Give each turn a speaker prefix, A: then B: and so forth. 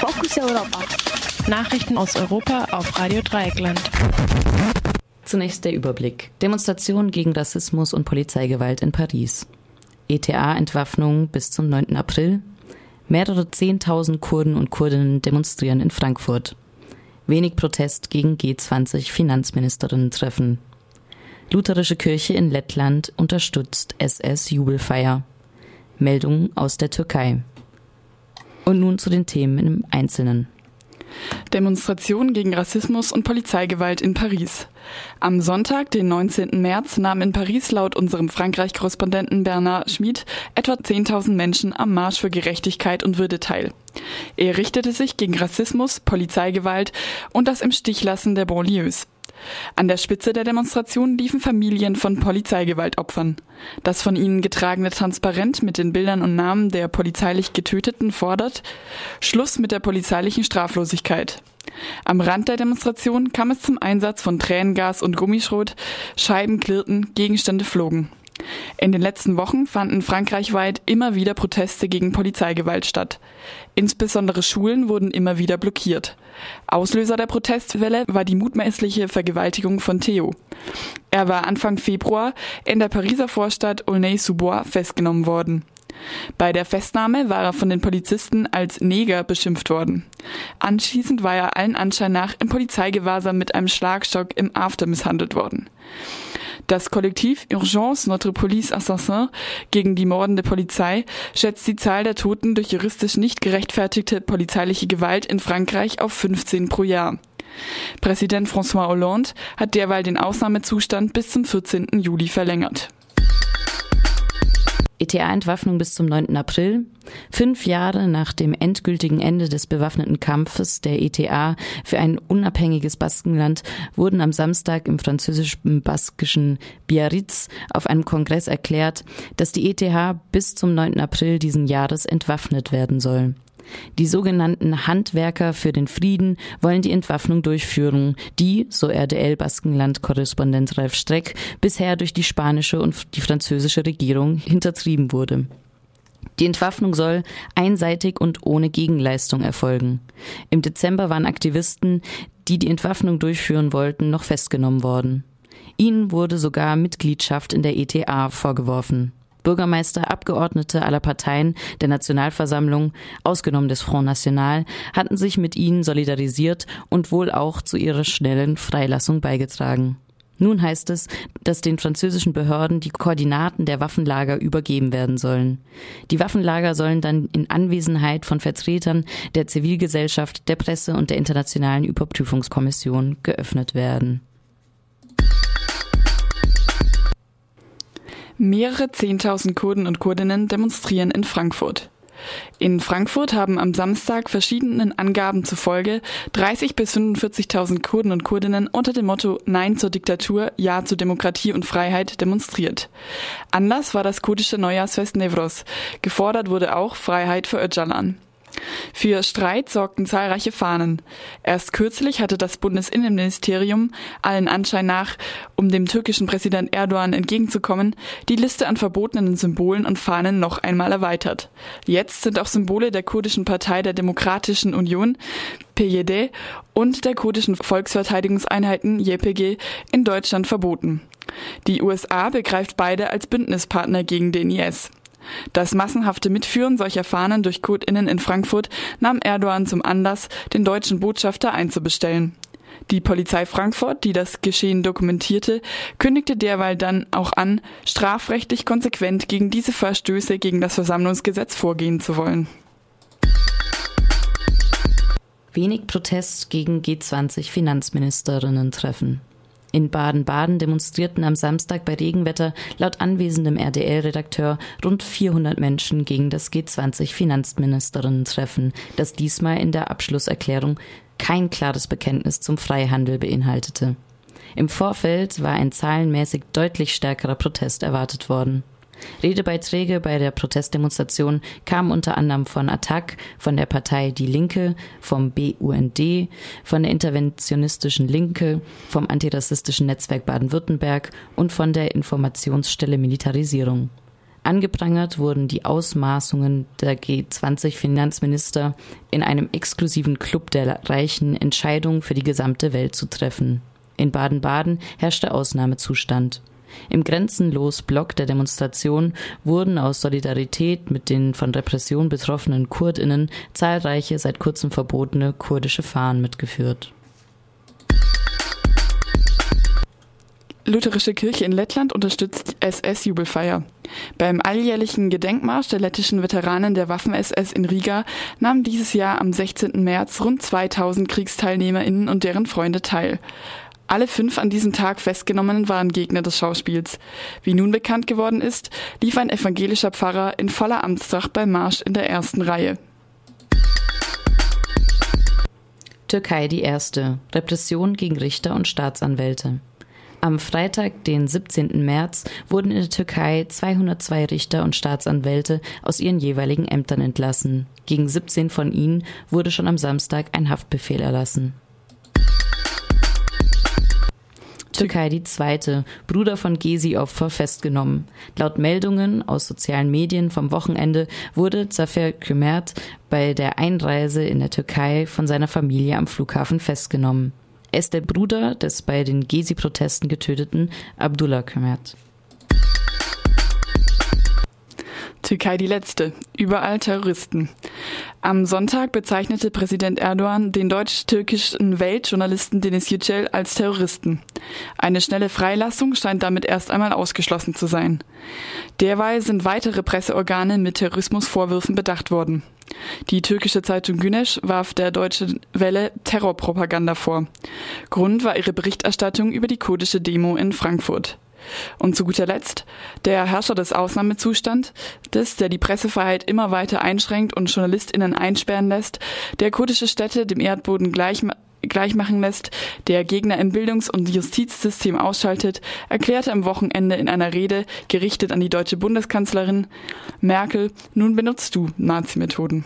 A: Fokus Europa.
B: Nachrichten aus Europa auf Radio Dreieckland.
C: Zunächst der Überblick. Demonstration gegen Rassismus und Polizeigewalt in Paris. ETA-Entwaffnung bis zum 9. April. Mehrere Zehntausend Kurden und Kurdinnen demonstrieren in Frankfurt. Wenig Protest gegen G20-Finanzministerinnen-Treffen. Lutherische Kirche in Lettland unterstützt SS-Jubelfeier. Meldungen aus der Türkei. Und nun zu den Themen im Einzelnen.
D: Demonstration gegen Rassismus und Polizeigewalt in Paris. Am Sonntag, den 19. März, nahmen in Paris laut unserem Frankreich-Korrespondenten Bernard Schmid etwa 10.000 Menschen am Marsch für Gerechtigkeit und Würde teil. Er richtete sich gegen Rassismus, Polizeigewalt und das im Stichlassen der Banlieues. An der Spitze der Demonstration liefen Familien von Polizeigewaltopfern. Das von ihnen getragene Transparent mit den Bildern und Namen der polizeilich Getöteten fordert Schluss mit der polizeilichen Straflosigkeit. Am Rand der Demonstration kam es zum Einsatz von Tränengas und Gummischrot, Scheiben klirrten, Gegenstände flogen. In den letzten Wochen fanden frankreichweit immer wieder Proteste gegen Polizeigewalt statt. Insbesondere Schulen wurden immer wieder blockiert. Auslöser der Protestwelle war die mutmaßliche Vergewaltigung von Theo. Er war Anfang Februar in der Pariser Vorstadt Aulnay-sous-Bois festgenommen worden. Bei der Festnahme war er von den Polizisten als Neger beschimpft worden. Anschließend war er allen Anschein nach im Polizeigewahrsam mit einem Schlagstock im After misshandelt worden. Das Kollektiv Urgence Notre Police Assassin gegen die mordende Polizei schätzt die Zahl der Toten durch juristisch nicht gerechtfertigte polizeiliche Gewalt in Frankreich auf 15 pro Jahr. Präsident François Hollande hat derweil den Ausnahmezustand bis zum 14. Juli verlängert.
C: ETA-Entwaffnung bis zum 9. April. Fünf Jahre nach dem endgültigen Ende des bewaffneten Kampfes der ETA für ein unabhängiges Baskenland wurden am Samstag im französischen baskischen Biarritz auf einem Kongress erklärt, dass die ETH bis zum 9. April diesen Jahres entwaffnet werden soll. Die sogenannten Handwerker für den Frieden wollen die Entwaffnung durchführen, die, so RDL-Baskenland-Korrespondent Ralf Streck, bisher durch die spanische und die französische Regierung hintertrieben wurde. Die Entwaffnung soll einseitig und ohne Gegenleistung erfolgen. Im Dezember waren Aktivisten, die die Entwaffnung durchführen wollten, noch festgenommen worden. Ihnen wurde sogar Mitgliedschaft in der ETA vorgeworfen. Bürgermeister, Abgeordnete aller Parteien der Nationalversammlung, ausgenommen des Front National, hatten sich mit ihnen solidarisiert und wohl auch zu ihrer schnellen Freilassung beigetragen. Nun heißt es, dass den französischen Behörden die Koordinaten der Waffenlager übergeben werden sollen. Die Waffenlager sollen dann in Anwesenheit von Vertretern der Zivilgesellschaft, der Presse und der Internationalen Überprüfungskommission geöffnet werden.
D: Mehrere Zehntausend Kurden und Kurdinnen demonstrieren in Frankfurt. In Frankfurt haben am Samstag verschiedenen Angaben zufolge 30 bis 45.000 Kurden und Kurdinnen unter dem Motto Nein zur Diktatur, Ja zur Demokratie und Freiheit demonstriert. Anders war das kurdische Neujahrsfest Nevros. Gefordert wurde auch Freiheit für Öcalan. Für Streit sorgten zahlreiche Fahnen. Erst kürzlich hatte das Bundesinnenministerium, allen Anschein nach, um dem türkischen Präsident Erdogan entgegenzukommen, die Liste an verbotenen Symbolen und Fahnen noch einmal erweitert. Jetzt sind auch Symbole der kurdischen Partei der Demokratischen Union, PYD, und der kurdischen Volksverteidigungseinheiten JPG in Deutschland verboten. Die USA begreift beide als Bündnispartner gegen den IS. Das massenhafte Mitführen solcher Fahnen durch KurdInnen in Frankfurt nahm Erdogan zum Anlass, den deutschen Botschafter einzubestellen. Die Polizei Frankfurt, die das Geschehen dokumentierte, kündigte derweil dann auch an, strafrechtlich konsequent gegen diese Verstöße gegen das Versammlungsgesetz vorgehen zu wollen.
C: Wenig Protest gegen G20 treffen. In Baden-Baden demonstrierten am Samstag bei Regenwetter laut anwesendem RDL-Redakteur rund 400 Menschen gegen das G20-Finanzministerinnen-Treffen, das diesmal in der Abschlusserklärung kein klares Bekenntnis zum Freihandel beinhaltete. Im Vorfeld war ein zahlenmäßig deutlich stärkerer Protest erwartet worden. Redebeiträge bei der Protestdemonstration kamen unter anderem von Attac, von der Partei Die Linke, vom BUND, von der interventionistischen Linke, vom antirassistischen Netzwerk Baden-Württemberg und von der Informationsstelle Militarisierung. Angeprangert wurden die Ausmaßungen der G20-Finanzminister, in einem exklusiven Club der Reichen Entscheidungen für die gesamte Welt zu treffen. In Baden-Baden herrschte Ausnahmezustand. Im grenzenlos Block der Demonstration wurden aus Solidarität mit den von Repression betroffenen Kurdinnen zahlreiche seit kurzem verbotene kurdische Fahnen mitgeführt.
D: Lutherische Kirche in Lettland unterstützt SS-Jubelfeier. Beim alljährlichen Gedenkmarsch der lettischen Veteranen der Waffen-SS in Riga nahmen dieses Jahr am 16. März rund 2000 KriegsteilnehmerInnen und deren Freunde teil. Alle fünf an diesem Tag festgenommenen waren Gegner des Schauspiels. Wie nun bekannt geworden ist, lief ein evangelischer Pfarrer in voller Amtstracht beim Marsch in der ersten Reihe.
C: Türkei die erste. Repression gegen Richter und Staatsanwälte. Am Freitag, den 17. März, wurden in der Türkei 202 Richter und Staatsanwälte aus ihren jeweiligen Ämtern entlassen. Gegen 17 von ihnen wurde schon am Samstag ein Haftbefehl erlassen. Türkei die zweite, Bruder von Gezi-Opfer, festgenommen. Laut Meldungen aus sozialen Medien vom Wochenende wurde Zafer Kümert bei der Einreise in der Türkei von seiner Familie am Flughafen festgenommen. Er ist der Bruder des bei den Gezi-Protesten getöteten Abdullah Kümert.
D: Türkei die letzte. Überall Terroristen. Am Sonntag bezeichnete Präsident Erdogan den deutsch-türkischen Weltjournalisten Deniz Yücel als Terroristen. Eine schnelle Freilassung scheint damit erst einmal ausgeschlossen zu sein. Derweil sind weitere Presseorgane mit Terrorismusvorwürfen bedacht worden. Die türkische Zeitung Güneş warf der deutschen Welle Terrorpropaganda vor. Grund war ihre Berichterstattung über die kurdische Demo in Frankfurt. Und zu guter Letzt der Herrscher des Ausnahmezustands, des, der die Pressefreiheit immer weiter einschränkt und JournalistInnen einsperren lässt, der kurdische Städte dem Erdboden gleich gleichmachen lässt, der Gegner im Bildungs- und Justizsystem ausschaltet, erklärte am Wochenende in einer Rede, gerichtet an die deutsche Bundeskanzlerin Merkel, nun benutzt du Nazi-Methoden.